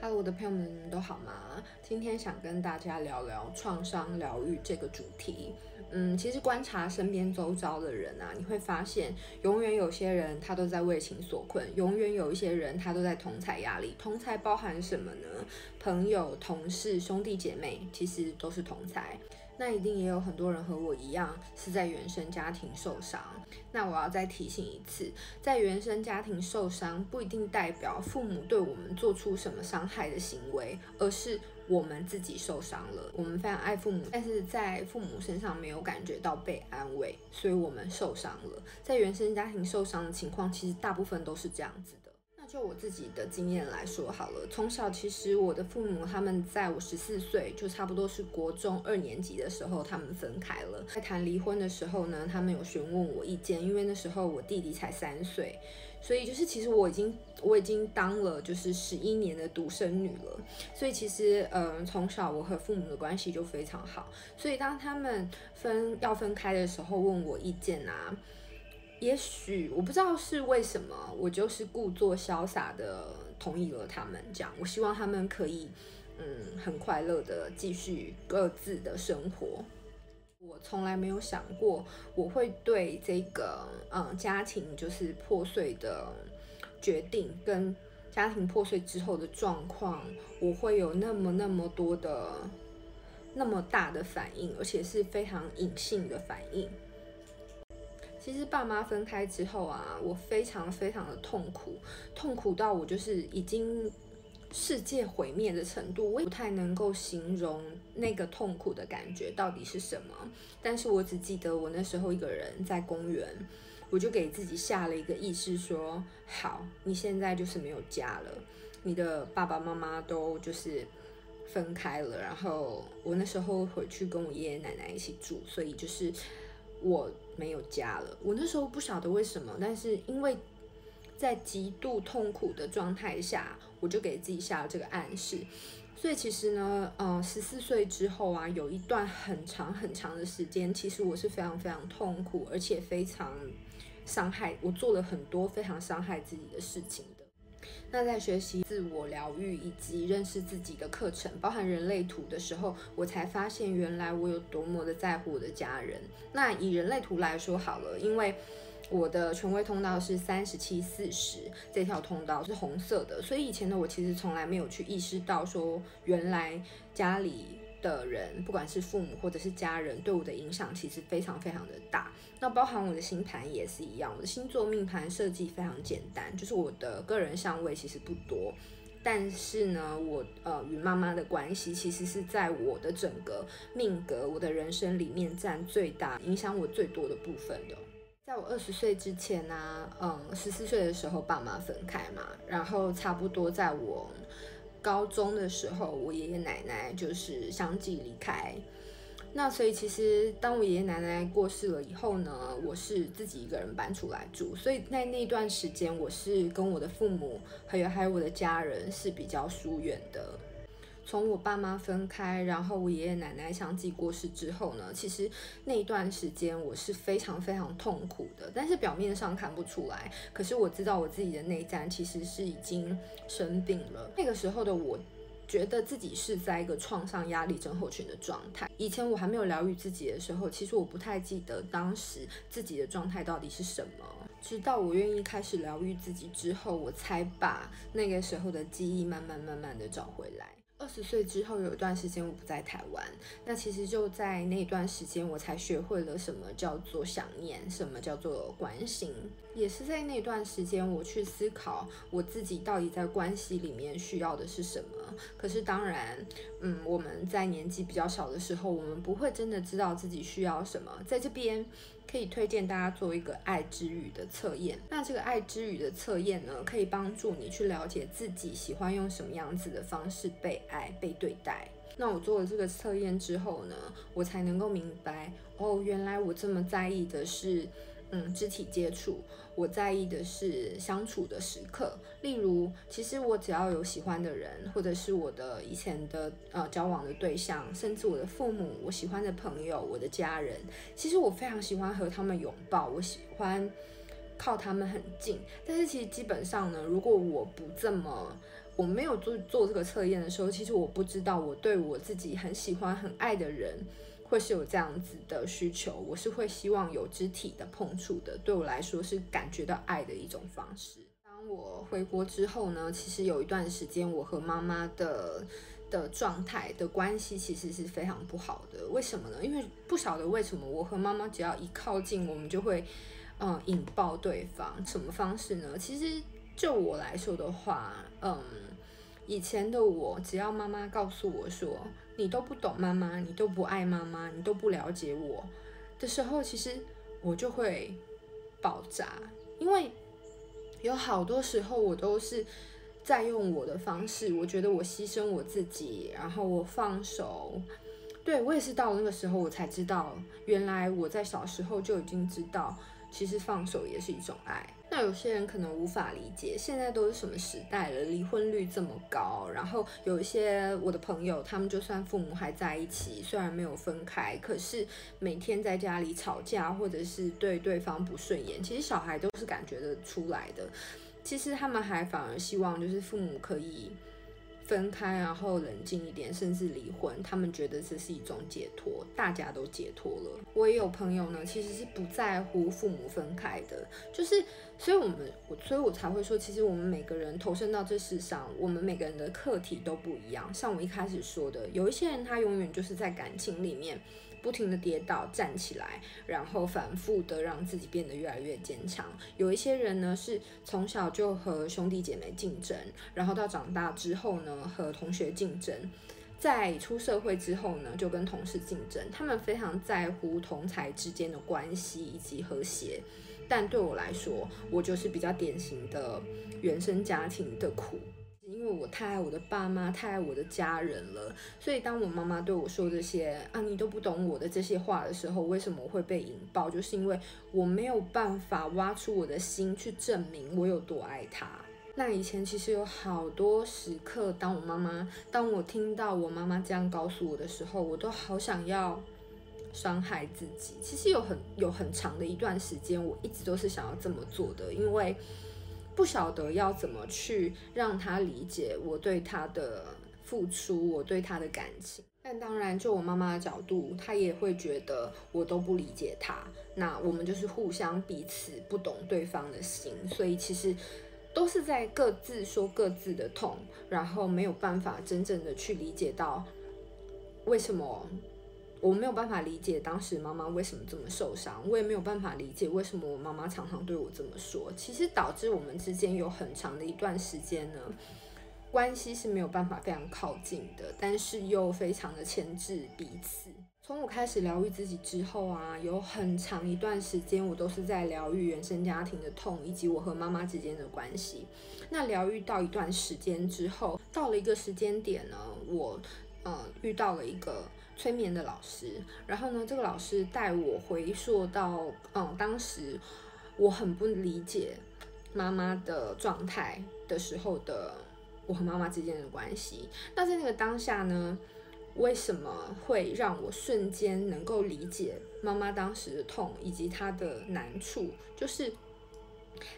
哈喽，我的朋友们，都好吗？今天想跟大家聊聊创伤疗愈这个主题。嗯，其实观察身边周遭的人啊，你会发现，永远有些人他都在为情所困，永远有一些人他都在同财压力。同财包含什么呢？朋友、同事、兄弟姐妹，其实都是同财。那一定也有很多人和我一样是在原生家庭受伤。那我要再提醒一次，在原生家庭受伤不一定代表父母对我们做出什么伤害的行为，而是我们自己受伤了。我们非常爱父母，但是在父母身上没有感觉到被安慰，所以我们受伤了。在原生家庭受伤的情况，其实大部分都是这样子。就我自己的经验来说好了，从小其实我的父母他们在我十四岁，就差不多是国中二年级的时候，他们分开了。在谈离婚的时候呢，他们有询问我意见，因为那时候我弟弟才三岁，所以就是其实我已经我已经当了就是十一年的独生女了，所以其实嗯，从小我和父母的关系就非常好，所以当他们分要分开的时候问我意见啊。也许我不知道是为什么，我就是故作潇洒的同意了他们这样。我希望他们可以，嗯，很快乐的继续各自的生活。我从来没有想过我会对这个，嗯，家庭就是破碎的决定跟家庭破碎之后的状况，我会有那么那么多的那么大的反应，而且是非常隐性的反应。其实爸妈分开之后啊，我非常非常的痛苦，痛苦到我就是已经世界毁灭的程度，我也不太能够形容那个痛苦的感觉到底是什么。但是我只记得我那时候一个人在公园，我就给自己下了一个意识说：好，你现在就是没有家了，你的爸爸妈妈都就是分开了。然后我那时候回去跟我爷爷奶奶一起住，所以就是。我没有家了，我那时候不晓得为什么，但是因为在极度痛苦的状态下，我就给自己下了这个暗示。所以其实呢，呃，十四岁之后啊，有一段很长很长的时间，其实我是非常非常痛苦，而且非常伤害，我做了很多非常伤害自己的事情。那在学习自我疗愈以及认识自己的课程，包含人类图的时候，我才发现原来我有多么的在乎我的家人。那以人类图来说好了，因为我的权威通道是三十七四十，这条通道是红色的，所以以前的我其实从来没有去意识到说，原来家里。的人，不管是父母或者是家人，对我的影响其实非常非常的大。那包含我的星盘也是一样，我的星座命盘设计非常简单，就是我的个人相位其实不多，但是呢，我呃与妈妈的关系其实是在我的整个命格、我的人生里面占最大、影响我最多的部分的。在我二十岁之前呢、嗯，十四岁的时候爸妈分开嘛，然后差不多在我。高中的时候，我爷爷奶奶就是相继离开。那所以其实当我爷爷奶奶过世了以后呢，我是自己一个人搬出来住。所以在那段时间，我是跟我的父母还有还有我的家人是比较疏远的。从我爸妈分开，然后我爷爷奶奶相继过世之后呢，其实那一段时间我是非常非常痛苦的，但是表面上看不出来。可是我知道我自己的内在其实是已经生病了。那个时候的我，觉得自己是在一个创伤压力症候群的状态。以前我还没有疗愈自己的时候，其实我不太记得当时自己的状态到底是什么。直到我愿意开始疗愈自己之后，我才把那个时候的记忆慢慢慢慢的找回来。二十岁之后有一段时间我不在台湾，那其实就在那段时间我才学会了什么叫做想念，什么叫做关心，也是在那段时间我去思考我自己到底在关系里面需要的是什么。可是当然，嗯，我们在年纪比较小的时候，我们不会真的知道自己需要什么。在这边。可以推荐大家做一个爱之语的测验。那这个爱之语的测验呢，可以帮助你去了解自己喜欢用什么样子的方式被爱、被对待。那我做了这个测验之后呢，我才能够明白，哦，原来我这么在意的是。嗯，肢体接触，我在意的是相处的时刻。例如，其实我只要有喜欢的人，或者是我的以前的呃交往的对象，甚至我的父母、我喜欢的朋友、我的家人，其实我非常喜欢和他们拥抱，我喜欢靠他们很近。但是其实基本上呢，如果我不这么我没有做做这个测验的时候，其实我不知道我对我自己很喜欢、很爱的人，会是有这样子的需求。我是会希望有肢体的碰触的，对我来说是感觉到爱的一种方式。当我回国之后呢，其实有一段时间，我和妈妈的的状态的关系其实是非常不好的。为什么呢？因为不晓得为什么，我和妈妈只要一靠近，我们就会嗯引爆对方。什么方式呢？其实就我来说的话，嗯。以前的我，只要妈妈告诉我说你都不懂妈妈，你都不爱妈妈，你都不了解我的时候，其实我就会爆炸，因为有好多时候我都是在用我的方式，我觉得我牺牲我自己，然后我放手。对，我也是到那个时候，我才知道，原来我在小时候就已经知道，其实放手也是一种爱。那有些人可能无法理解，现在都是什么时代了，离婚率这么高。然后有一些我的朋友，他们就算父母还在一起，虽然没有分开，可是每天在家里吵架，或者是对对方不顺眼，其实小孩都是感觉得出来的。其实他们还反而希望就是父母可以。分开，然后冷静一点，甚至离婚，他们觉得这是一种解脱，大家都解脱了。我也有朋友呢，其实是不在乎父母分开的，就是，所以我们，我，所以我才会说，其实我们每个人投身到这世上，我们每个人的课题都不一样。像我一开始说的，有一些人他永远就是在感情里面。不停的跌倒，站起来，然后反复的让自己变得越来越坚强。有一些人呢，是从小就和兄弟姐妹竞争，然后到长大之后呢，和同学竞争，在出社会之后呢，就跟同事竞争。他们非常在乎同才之间的关系以及和谐，但对我来说，我就是比较典型的原生家庭的苦。我太爱我的爸妈，太爱我的家人了，所以当我妈妈对我说这些啊，你都不懂我的这些话的时候，为什么会被引爆？就是因为我没有办法挖出我的心去证明我有多爱他。那以前其实有好多时刻，当我妈妈，当我听到我妈妈这样告诉我的时候，我都好想要伤害自己。其实有很有很长的一段时间，我一直都是想要这么做的，因为。不晓得要怎么去让他理解我对他的付出，我对他的感情。但当然，就我妈妈的角度，她也会觉得我都不理解他。那我们就是互相彼此不懂对方的心，所以其实都是在各自说各自的痛，然后没有办法真正的去理解到为什么。我没有办法理解当时妈妈为什么这么受伤，我也没有办法理解为什么我妈妈常常对我这么说。其实导致我们之间有很长的一段时间呢，关系是没有办法非常靠近的，但是又非常的牵制彼此。从我开始疗愈自己之后啊，有很长一段时间我都是在疗愈原生家庭的痛，以及我和妈妈之间的关系。那疗愈到一段时间之后，到了一个时间点呢，我嗯、呃、遇到了一个。催眠的老师，然后呢，这个老师带我回溯到，嗯，当时我很不理解妈妈的状态的时候的我和妈妈之间的关系。那在那个当下呢，为什么会让我瞬间能够理解妈妈当时的痛以及她的难处？就是。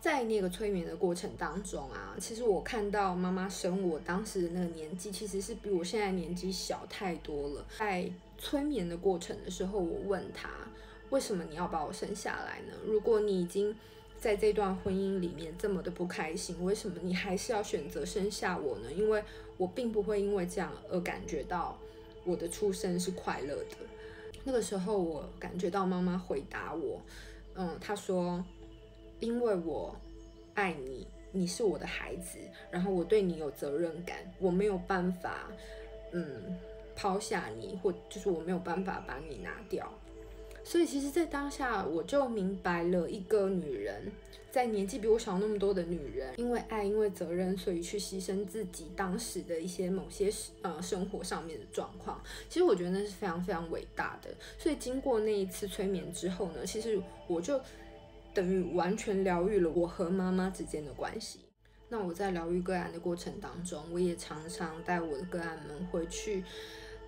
在那个催眠的过程当中啊，其实我看到妈妈生我当时的那个年纪，其实是比我现在年纪小太多了。在催眠的过程的时候，我问她：为什么你要把我生下来呢？如果你已经在这段婚姻里面这么的不开心，为什么你还是要选择生下我呢？因为我并不会因为这样而感觉到我的出生是快乐的。那个时候，我感觉到妈妈回答我：嗯，她说。因为我爱你，你是我的孩子，然后我对你有责任感，我没有办法，嗯，抛下你，或就是我没有办法把你拿掉。所以其实，在当下我就明白了，一个女人在年纪比我小那么多的女人，因为爱，因为责任，所以去牺牲自己当时的一些某些呃生活上面的状况。其实我觉得那是非常非常伟大的。所以经过那一次催眠之后呢，其实我就。等于完全疗愈了我和妈妈之间的关系。那我在疗愈个案的过程当中，我也常常带我的个案们回去，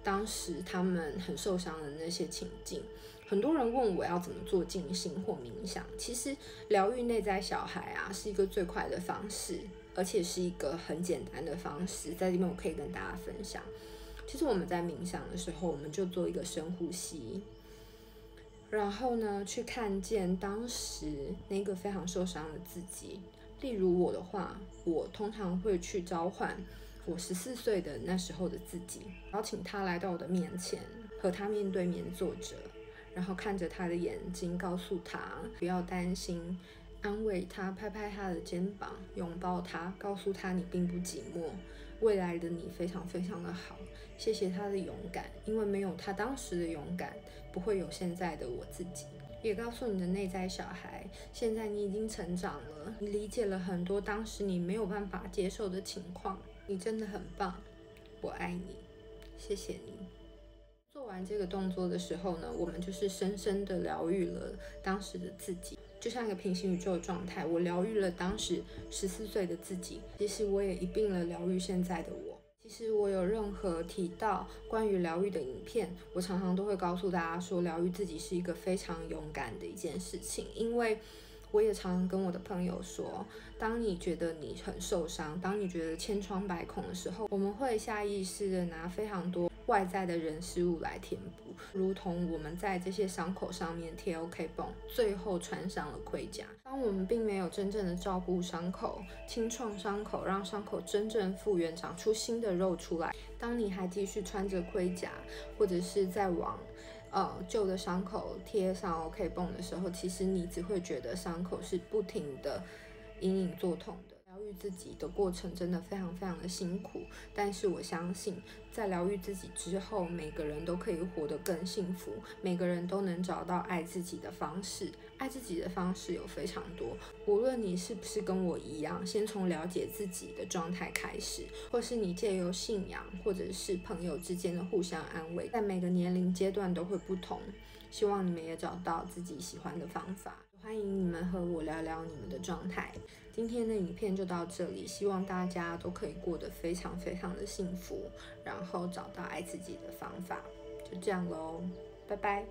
当时他们很受伤的那些情境。很多人问我要怎么做静心或冥想，其实疗愈内在小孩啊，是一个最快的方式。而且是一个很简单的方式，在这边我可以跟大家分享。其实我们在冥想的时候，我们就做一个深呼吸，然后呢，去看见当时那个非常受伤的自己。例如我的话，我通常会去召唤我十四岁的那时候的自己，邀请他来到我的面前，和他面对面坐着，然后看着他的眼睛，告诉他不要担心，安慰他，拍拍他的肩膀，拥抱他，告诉他你并不寂寞，未来的你非常非常的好。谢谢他的勇敢，因为没有他当时的勇敢，不会有现在的我自己。也告诉你的内在小孩，现在你已经成长了，你理解了很多当时你没有办法接受的情况，你真的很棒，我爱你，谢谢你。做完这个动作的时候呢，我们就是深深的疗愈了当时的自己，就像一个平行宇宙的状态。我疗愈了当时十四岁的自己，其实我也一并了疗愈现在的我。其实我有任何提到关于疗愈的影片，我常常都会告诉大家说，疗愈自己是一个非常勇敢的一件事情。因为我也常常跟我的朋友说，当你觉得你很受伤，当你觉得千疮百孔的时候，我们会下意识的拿非常多外在的人事物来填补，如同我们在这些伤口上面贴 OK 绷，最后穿上了盔甲。当我们并没有真正的照顾伤口、清创伤口，让伤口真正复原、长出新的肉出来。当你还继续穿着盔甲，或者是在往呃旧的伤口贴上 OK 绷的时候，其实你只会觉得伤口是不停的隐隐作痛的。愈自己的过程真的非常非常的辛苦，但是我相信，在疗愈自己之后，每个人都可以活得更幸福，每个人都能找到爱自己的方式。爱自己的方式有非常多，无论你是不是跟我一样，先从了解自己的状态开始，或是你借由信仰，或者是朋友之间的互相安慰，在每个年龄阶段都会不同。希望你们也找到自己喜欢的方法。欢迎你们和我聊聊你们的状态。今天的影片就到这里，希望大家都可以过得非常非常的幸福，然后找到爱自己的方法。就这样喽，拜拜。